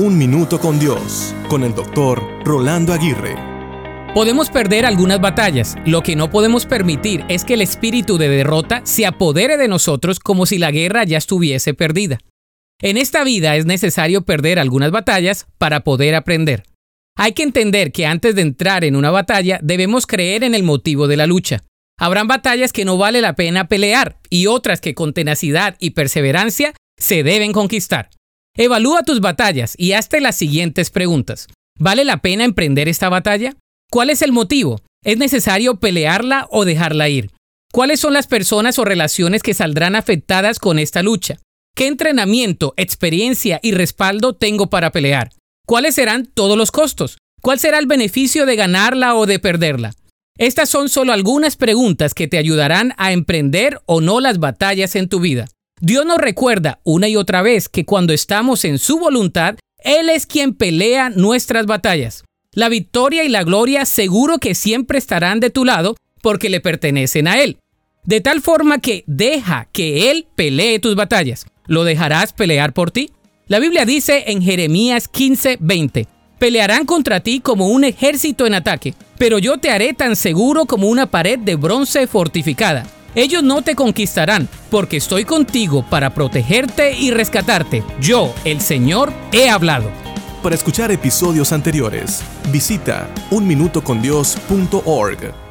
Un Minuto con Dios, con el doctor Rolando Aguirre. Podemos perder algunas batallas, lo que no podemos permitir es que el espíritu de derrota se apodere de nosotros como si la guerra ya estuviese perdida. En esta vida es necesario perder algunas batallas para poder aprender. Hay que entender que antes de entrar en una batalla debemos creer en el motivo de la lucha. Habrán batallas que no vale la pena pelear y otras que con tenacidad y perseverancia se deben conquistar. Evalúa tus batallas y hazte las siguientes preguntas. ¿Vale la pena emprender esta batalla? ¿Cuál es el motivo? ¿Es necesario pelearla o dejarla ir? ¿Cuáles son las personas o relaciones que saldrán afectadas con esta lucha? ¿Qué entrenamiento, experiencia y respaldo tengo para pelear? ¿Cuáles serán todos los costos? ¿Cuál será el beneficio de ganarla o de perderla? Estas son solo algunas preguntas que te ayudarán a emprender o no las batallas en tu vida. Dios nos recuerda una y otra vez que cuando estamos en su voluntad, Él es quien pelea nuestras batallas. La victoria y la gloria seguro que siempre estarán de tu lado porque le pertenecen a Él. De tal forma que deja que Él pelee tus batallas. ¿Lo dejarás pelear por ti? La Biblia dice en Jeremías 15:20, pelearán contra ti como un ejército en ataque, pero yo te haré tan seguro como una pared de bronce fortificada. Ellos no te conquistarán, porque estoy contigo para protegerte y rescatarte. Yo, el Señor, he hablado. Para escuchar episodios anteriores, visita unminutocondios.org.